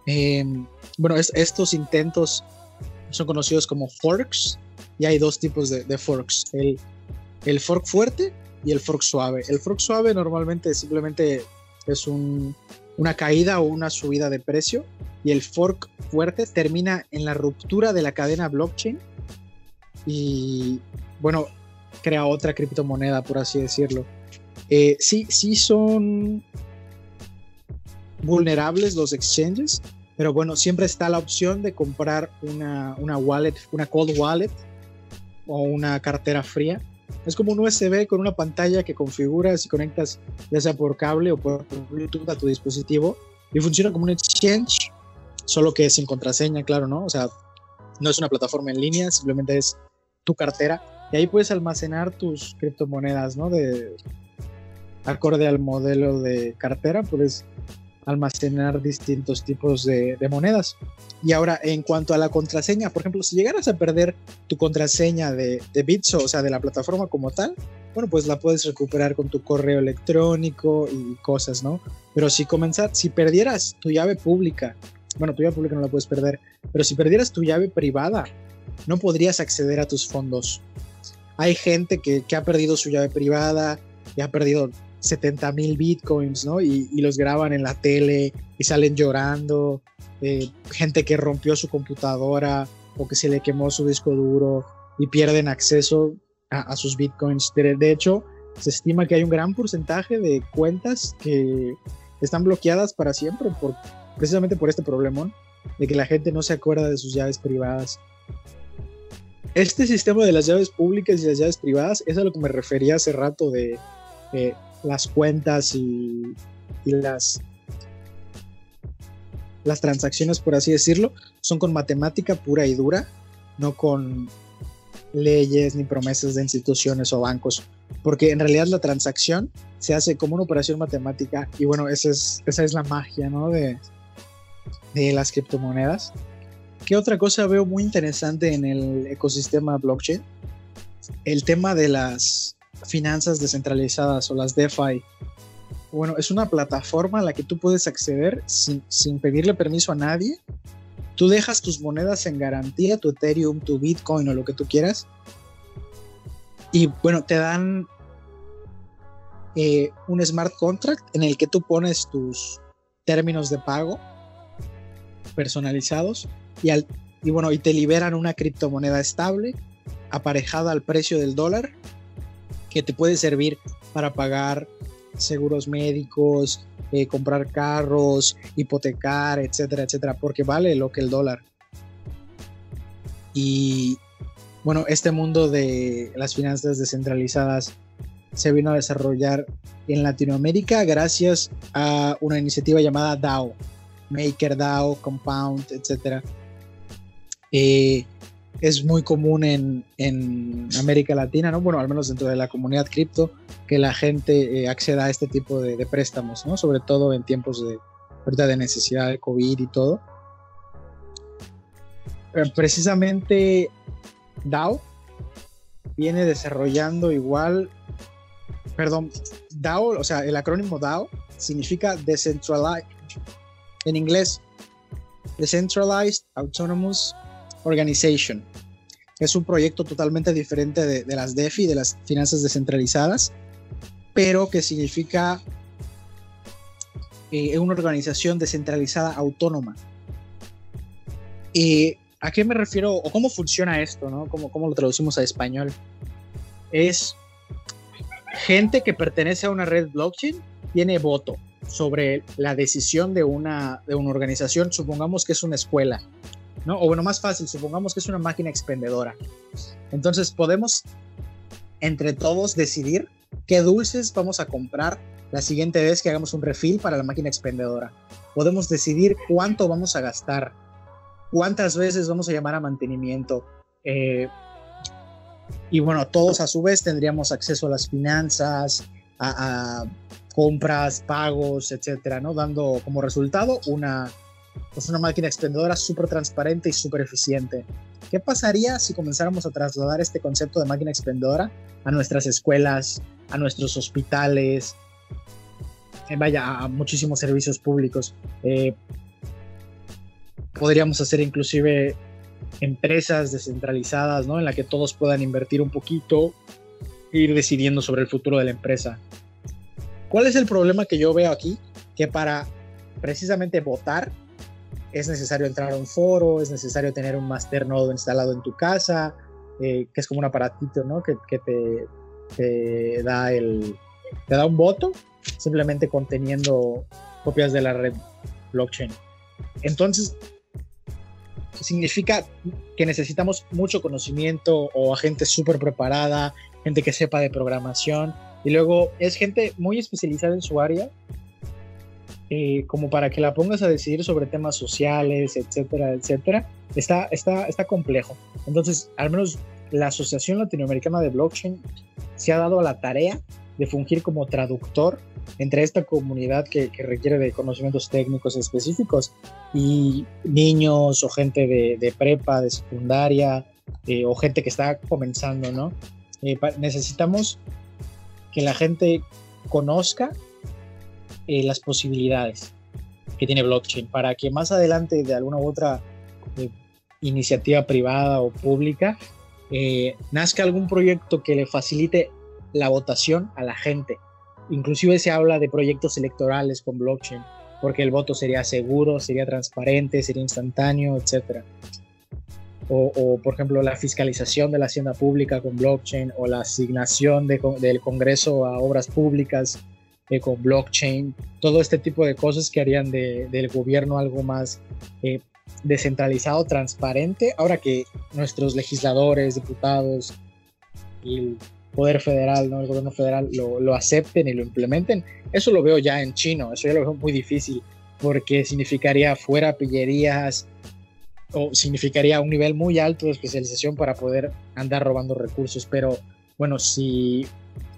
Em, bueno, estos intentos son conocidos como forks y hay dos tipos de, forks, el, el, fork fuerte y el fork suave. El fork suave normalmente simplemente es una caída o una subida de precio y el fork fuerte termina en la ruptura de la cadena blockchain y bueno, crea otra criptomoneda, por así decirlo. Eh, sí, sí son vulnerables los exchanges, pero bueno, siempre está la opción de comprar una, una wallet, una cold wallet o una cartera fría. Es como un USB con una pantalla que configuras y conectas ya sea por cable o por Bluetooth a tu dispositivo y funciona como un exchange, solo que sin contraseña, claro, ¿no? O sea, no es una plataforma en línea, simplemente es tu cartera y ahí puedes almacenar tus criptomonedas, ¿no? De acorde al modelo de cartera, puedes almacenar distintos tipos de, monedas. Y ahora, en cuanto a la contraseña, por ejemplo, si llegaras a perder tu contraseña de, de Bitso, o sea, de la plataforma como tal, bueno, pues la puedes recuperar con tu correo electrónico y cosas, ¿no? Pero si comenzar, si perdieras tu llave pública, bueno, tu llave pública no la puedes perder, pero si perdieras tu llave privada, no podrías acceder a tus fondos. Hay gente que, ha perdido su llave privada, que ha perdido 70 mil bitcoins, ¿no? Y, los graban en la tele y salen llorando. Eh, gente que rompió su computadora o que se le quemó su disco duro y pierden acceso a, sus bitcoins. De, hecho, se estima que hay un gran porcentaje de cuentas que están bloqueadas para siempre por, precisamente por este problemón de que la gente no se acuerda de sus llaves privadas. Este sistema de las llaves públicas y las llaves privadas es a lo que me refería hace rato de las cuentas y, las, las transacciones, por así decirlo, son con matemática pura y dura, no con leyes ni promesas de instituciones o bancos, porque en realidad la transacción se hace como una operación matemática y bueno, esa es, esa es la magia ¿no? de, de las criptomonedas. ¿Qué otra cosa veo muy interesante en el ecosistema blockchain? El tema de las finanzas descentralizadas o las DeFi. Bueno, es una plataforma a la que tú puedes acceder sin, pedirle permiso a nadie Tú dejas tus monedas en garantía, tu Ethereum, tu Bitcoin o lo que tú quieras. Y bueno, te dan eh, un smart contract en el que tú pones tus términos de pago personalizados y, al, y bueno, y te liberan una criptomoneda estable aparejada al precio del dólar que te puede servir para pagar seguros médicos, eh, comprar carros, hipotecar, etcétera, etcétera, porque vale lo que el dólar. Y bueno, este mundo de las finanzas descentralizadas se vino a desarrollar en Latinoamérica gracias a una iniciativa llamada DAO, MakerDAO, Compound, etcétera. Eh, es muy común en, América Latina, ¿no? Bueno, al menos dentro de la comunidad cripto, que la gente eh, acceda a este tipo de, préstamos, ¿no? Sobre todo en tiempos de, de necesidad de COVID y todo. Eh, precisamente DAO viene desarrollando igual, perdón, DAO, o sea, el acrónimo DAO significa Decentralized, en inglés, Decentralized Autonomous Organization. Es un proyecto totalmente diferente de, las DeFi, de las finanzas descentralizadas, pero que significa eh, una organización descentralizada autónoma. ¿Y a qué me refiero o cómo funciona esto? ¿no? ¿Cómo, ¿Cómo lo traducimos a español? Es gente que pertenece a una red blockchain, tiene voto sobre la decisión de una, de una organización, supongamos que es una escuela ¿no? O bueno, más fácil, supongamos que es una máquina expendedora. Entonces podemos entre todos decidir qué dulces vamos a comprar la siguiente vez que hagamos un refill para la máquina expendedora. Podemos decidir cuánto vamos a gastar, cuántas veces vamos a llamar a mantenimiento. Eh, y bueno, todos a su vez tendríamos acceso a las finanzas, a, a compras, pagos, etcétera, ¿no? Dando como resultado una, pues una máquina expendedora súper transparente y súper eficiente. ¿Qué pasaría si comenzáramos a trasladar este concepto de máquina expendedora a nuestras escuelas, a nuestros hospitales, eh, vaya, a muchísimos servicios públicos? Eh, podríamos hacer inclusive empresas descentralizadas, ¿no? En la que todos puedan invertir un poquito e ir decidiendo sobre el futuro de la empresa. ¿Cuál es el problema que yo veo aquí? Que para precisamente votar es necesario entrar a un foro, es necesario tener un masternodo instalado en tu casa, eh, que es como un aparatito, ¿no? Que, te, da el, te da un voto simplemente conteniendo copias de la red blockchain. Entonces, significa que necesitamos mucho conocimiento o a gente súper preparada, gente que sepa de programación, y luego es gente muy especializada en su área eh, como para que la pongas a decidir sobre temas sociales, etcétera, etcétera, está, está, está complejo. Entonces, al menos la Asociación Latinoamericana de Blockchain se ha dado a la tarea de fungir como traductor entre esta comunidad que, requiere de conocimientos técnicos específicos y niños o gente de, prepa, de secundaria eh, o gente que está comenzando, ¿no? Eh, necesitamos que la gente conozca eh, las posibilidades que tiene blockchain para que más adelante de alguna u otra eh, iniciativa privada o pública eh, nazca algún proyecto que le facilite la votación a la gente. Inclusive se habla de proyectos electorales con blockchain, porque el voto sería seguro, sería transparente, sería instantáneo, etc. O, por ejemplo, la fiscalización de la hacienda pública con blockchain o la asignación del Congreso a obras públicas eh, con blockchain, todo este tipo de cosas que harían del gobierno algo más eh, descentralizado, transparente, ahora que nuestros legisladores, diputados y poder federal, ¿no? el gobierno federal lo, lo, acepten y lo implementen. Eso lo veo ya en chino, eso ya lo veo muy difícil, porque significaría fuera pillerías o significaría un nivel muy alto de especialización para poder andar robando recursos. Pero bueno, si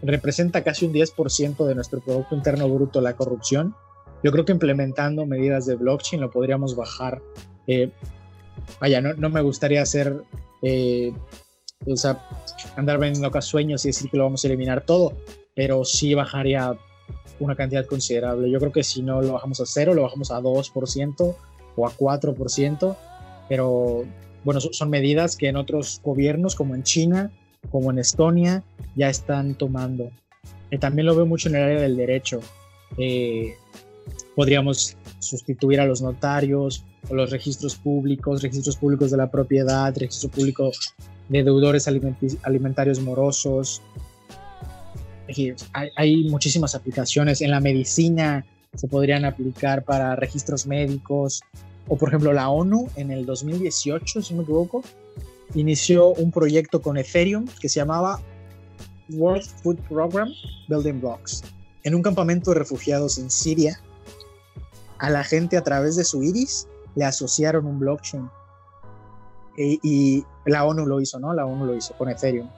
representa casi un 10% de nuestro Producto Interno Bruto la corrupción, yo creo que implementando medidas de blockchain lo podríamos bajar. Eh, vaya, no, no, me gustaría hacer, eh, o sea, andar vendiendo sueños y decir que lo vamos a eliminar todo, pero sí bajaría una cantidad considerable. Yo creo que si no lo bajamos a cero, lo bajamos a 2% o a 4%, pero bueno, son medidas que en otros gobiernos, como en China, como en Estonia, ya están tomando. Y también lo veo mucho en el área del derecho. Eh, podríamos sustituir a los notarios o los registros públicos, registros públicos de la propiedad, registro público de deudores alimentarios morosos. Hay, hay, muchísimas aplicaciones. En la medicina se podrían aplicar para registros médicos. O por ejemplo la ONU en el 2018, si no me equivoco, inició un proyecto con Ethereum que se llamaba World Food Program Building Blocks. En un campamento de refugiados en Siria, a la gente a través de su iris le asociaron un blockchain. Y, la ONU lo hizo, ¿no? La ONU lo hizo con Ethereum.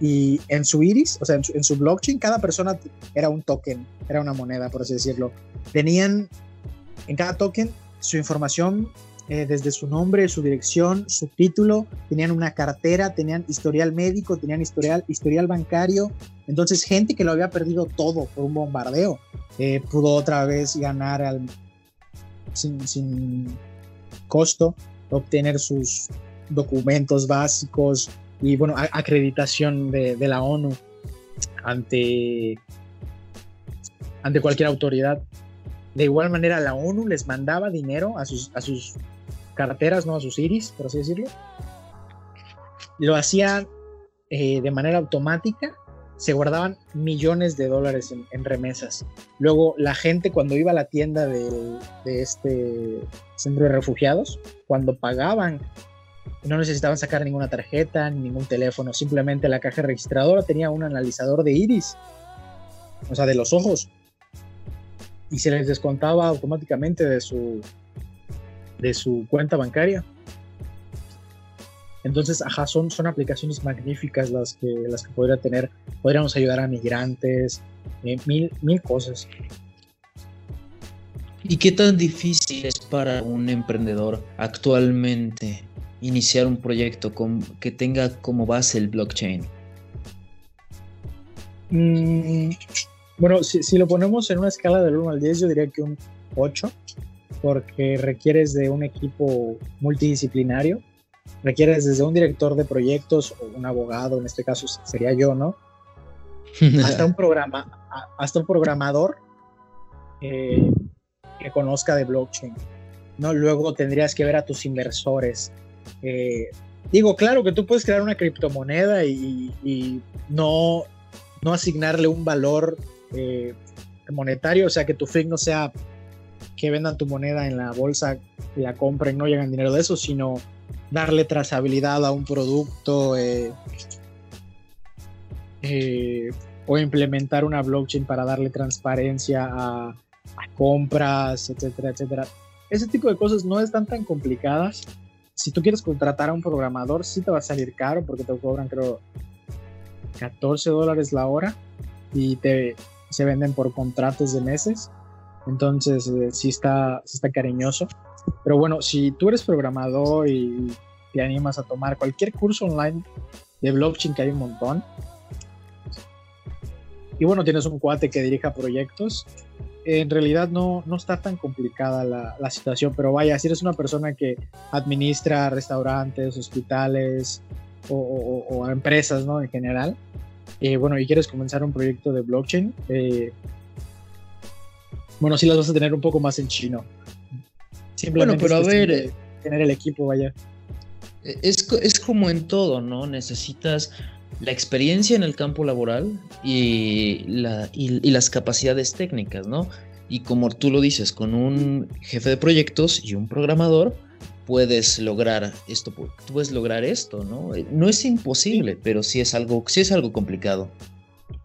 Y en su iris, o sea, en su, blockchain, cada persona era un token, era una moneda, por así decirlo. Tenían en cada token su información eh, desde su nombre, su dirección, su título, tenían una cartera, tenían historial médico, tenían historial, bancario. Entonces, gente que lo había perdido todo por un bombardeo eh, pudo otra vez ganar al, sin, costo, obtener sus documentos básicos y bueno, acreditación de, la ONU ante, ante cualquier autoridad. De igual manera, la ONU les mandaba dinero a sus, a sus carteras, no a sus iris, por así decirlo. Lo hacían eh, de manera automática se guardaban millones de dólares en, remesas. Luego la gente cuando iba a la tienda de este centro de refugiados, cuando pagaban, no necesitaban sacar ninguna tarjeta, ni ningún teléfono, simplemente la caja registradora tenía un analizador de iris, o sea, de los ojos, y se les descontaba automáticamente de su, de su cuenta bancaria. Entonces, ajá, son, son aplicaciones magníficas las que, las que podría tener. Podríamos ayudar a migrantes, eh, mil, mil cosas. ¿Y qué tan difícil es para un emprendedor actualmente iniciar un proyecto con, que tenga como base el blockchain? Mm, bueno, si, si, lo ponemos en una escala del 1 al 10, yo diría que un 8, porque requieres de un equipo multidisciplinario requieres desde un director de proyectos o un abogado, en este caso sería yo, ¿no? hasta un [laughs] programa, hasta un programador eh, que conozca de blockchain. ¿no? Luego tendrías que ver a tus inversores. Eh, digo, claro que tú puedes crear una criptomoneda y, no, no asignarle un valor eh, monetario, o sea, que tu fin no sea que vendan tu moneda en la bolsa y la compren, no llegan dinero de eso, sino darle trazabilidad a un producto eh, eh, o implementar una blockchain para darle transparencia a, compras, etcétera, etcétera. Ese tipo de cosas no están tan complicadas. Si tú quieres contratar a un programador, sí te va a salir caro porque te cobran, creo, 14 dólares la hora y te, se venden por contratos de meses. Entonces, eh, sí, está, sí está cariñoso. Pero bueno, si tú eres programador y te animas a tomar cualquier curso online de blockchain, que hay un montón, y bueno, tienes un cuate que dirija proyectos, en realidad no, no está tan complicada la, la, situación, pero vaya, si eres una persona que administra restaurantes, hospitales o, o, empresas, ¿no? En general, eh, bueno, y quieres comenzar un proyecto de blockchain, eh, bueno, sí las vas a tener un poco más en chino. Simplemente bueno, pero a ver, tener el equipo, vaya. Es, es como en todo, ¿no? Necesitas la experiencia en el campo laboral y, la, y, las capacidades técnicas, ¿no? Y como tú lo dices, con un jefe de proyectos y un programador, puedes lograr esto, tú puedes lograr esto, ¿no? No es imposible, pero sí es algo, sí es algo complicado.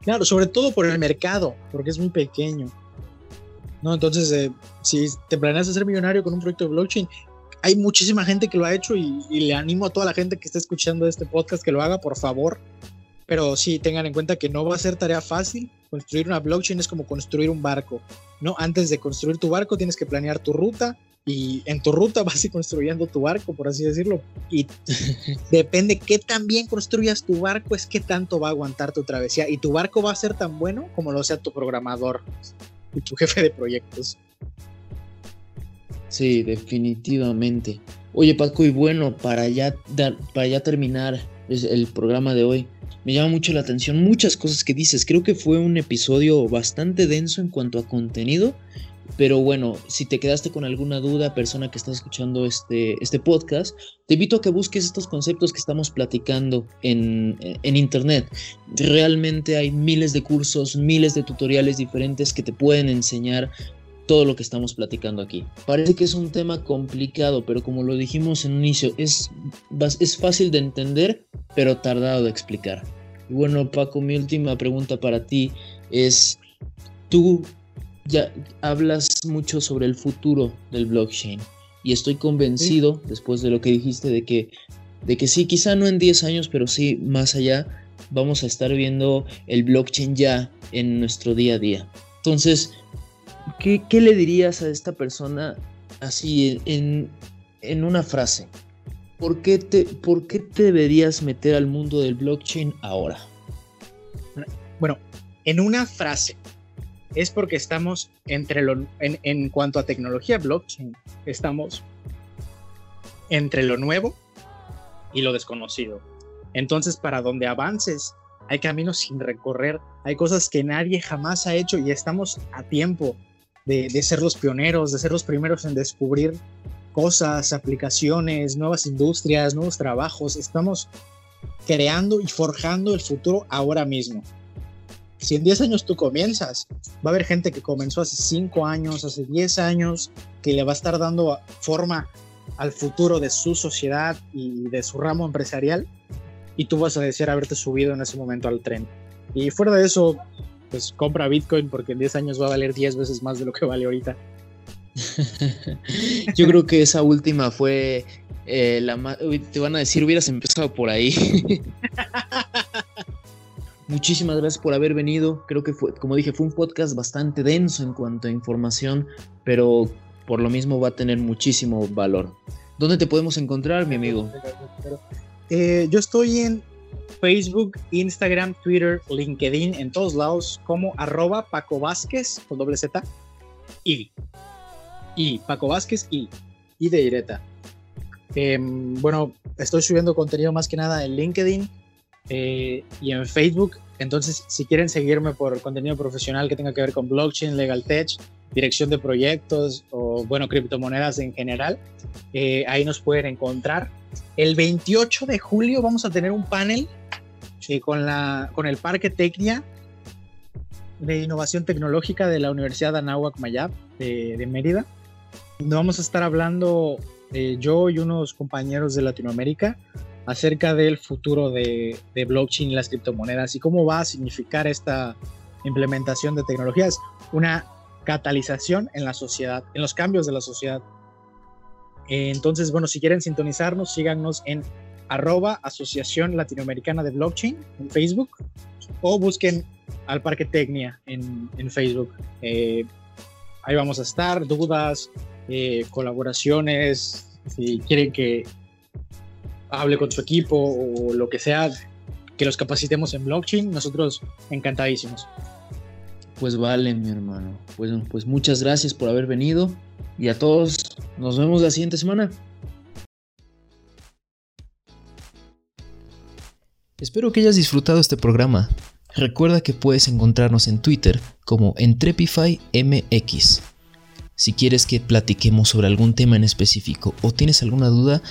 Claro, sobre todo por el mercado, porque es muy pequeño. ¿No? Entonces, eh, si te planeas ser millonario con un proyecto de blockchain, hay muchísima gente que lo ha hecho y, le animo a toda la gente que está escuchando este podcast que lo haga, por favor. Pero sí, tengan en cuenta que no va a ser tarea fácil. Construir una blockchain es como construir un barco, ¿no? Antes de construir tu barco tienes que planear tu ruta y en tu ruta [laughs] vas a ir construyendo tu barco, por así decirlo. Y [laughs] depende qué tan bien construyas tu barco, es qué tanto va a aguantar tu travesía. Y tu barco va a ser tan bueno como lo sea tu programador tu jefe de proyectos. Sí, definitivamente. Oye, Paco, y bueno, para ya, para ya terminar el programa de hoy, me llama mucho la atención muchas cosas que dices. Creo que fue un episodio bastante denso en cuanto a contenido. Pero bueno, si te quedaste con alguna duda, persona que está escuchando este, este podcast, te invito a que busques estos conceptos que estamos platicando en, en internet. Realmente hay miles de cursos, miles de tutoriales diferentes que te pueden enseñar todo lo que estamos platicando aquí. Parece que es un tema complicado, pero como lo dijimos en un inicio, es, es fácil de entender, pero tardado de explicar. Y bueno, Paco, mi última pregunta para ti es, tú ya hablas mucho sobre el futuro del blockchain y estoy convencido, después de lo que dijiste, de que, de que sí, quizá no en 10 años, pero sí más allá, vamos a estar viendo el blockchain ya en nuestro día a día. Entonces, ¿qué, le dirías a esta persona así en, en una frase? ¿Por qué, te, ¿Por qué te deberías meter al mundo del blockchain ahora? Bueno, en una frase, es porque estamos entre lo, en, cuanto a tecnología blockchain, estamos entre lo nuevo y lo desconocido. Entonces, para donde avances, hay caminos sin recorrer, hay cosas que nadie jamás ha hecho y estamos a tiempo de, ser los pioneros, de ser los primeros en descubrir cosas, aplicaciones, nuevas industrias, nuevos trabajos. Estamos creando y forjando el futuro ahora mismo. Si en 10 años tú comienzas, va a haber gente que comenzó hace 5 años, hace 10 años, que le va a estar dando forma al futuro de su sociedad y de su ramo empresarial, y tú vas a desear haberte subido en ese momento al tren. Y fuera de eso, pues compra Bitcoin porque en 10 años va a valer 10 veces más de lo que vale ahorita. [laughs] Yo creo que esa última fue eh, la más... Te van a decir, hubieras empezado por ahí. [laughs] Muchísimas gracias por haber venido. Creo que fue, como dije, fue un podcast bastante denso en cuanto a información, pero por lo mismo va a tener muchísimo valor. ¿Dónde te podemos encontrar, mi amigo? Eh, yo estoy en Facebook, Instagram, Twitter, LinkedIn, en todos lados, como arroba Paco con doble Z y, y Paco Vázquez y, y de directa. Em, bueno, estoy subiendo contenido más que nada en LinkedIn eh, y en Facebook. Entonces, si quieren seguirme por contenido profesional que tenga que ver con blockchain, legal tech, dirección de proyectos o, bueno, criptomonedas en general, eh, ahí nos pueden encontrar. El 28 de julio vamos a tener un panel con, la, con el Parque Tecnia de Innovación Tecnológica de la Universidad de Anáhuac Mayab de, Mérida, donde vamos a estar hablando eh, yo y unos compañeros de Latinoamérica acerca del futuro de, blockchain y las criptomonedas y cómo va a significar esta implementación de tecnologías, una catalización en la sociedad, en los cambios de la sociedad. Entonces, bueno, si quieren sintonizarnos, síganos en arroba Asociación Latinoamericana de Blockchain en Facebook o busquen al Parque Tecnia en, Facebook. Eh, ahí vamos a estar, dudas, eh, colaboraciones, si quieren que hable con su equipo o lo que sea, que los capacitemos en blockchain, nosotros encantadísimos. Pues vale, mi hermano. Pues, pues muchas gracias por haber venido y a todos nos vemos la siguiente semana. Espero que hayas disfrutado este programa. Recuerda que puedes encontrarnos en Twitter como EntrepifyMX. Si quieres que platiquemos sobre algún tema en específico o tienes alguna duda,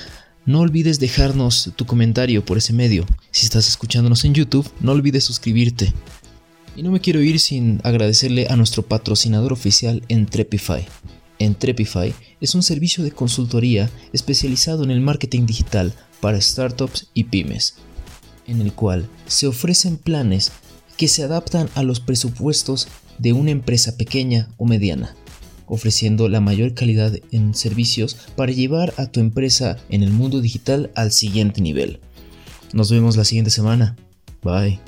no olvides dejarnos tu comentario por ese medio. Si estás escuchándonos en YouTube, no olvides suscribirte. Y no me quiero ir sin agradecerle a nuestro patrocinador oficial Entrepify. Entrepify es un servicio de consultoría especializado en el marketing digital para startups y pymes, en el cual se ofrecen planes que se adaptan a los presupuestos de una empresa pequeña o mediana, ofreciendo la mayor calidad en servicios para llevar a tu empresa en el mundo digital al siguiente nivel. Nos vemos la siguiente semana. Bye.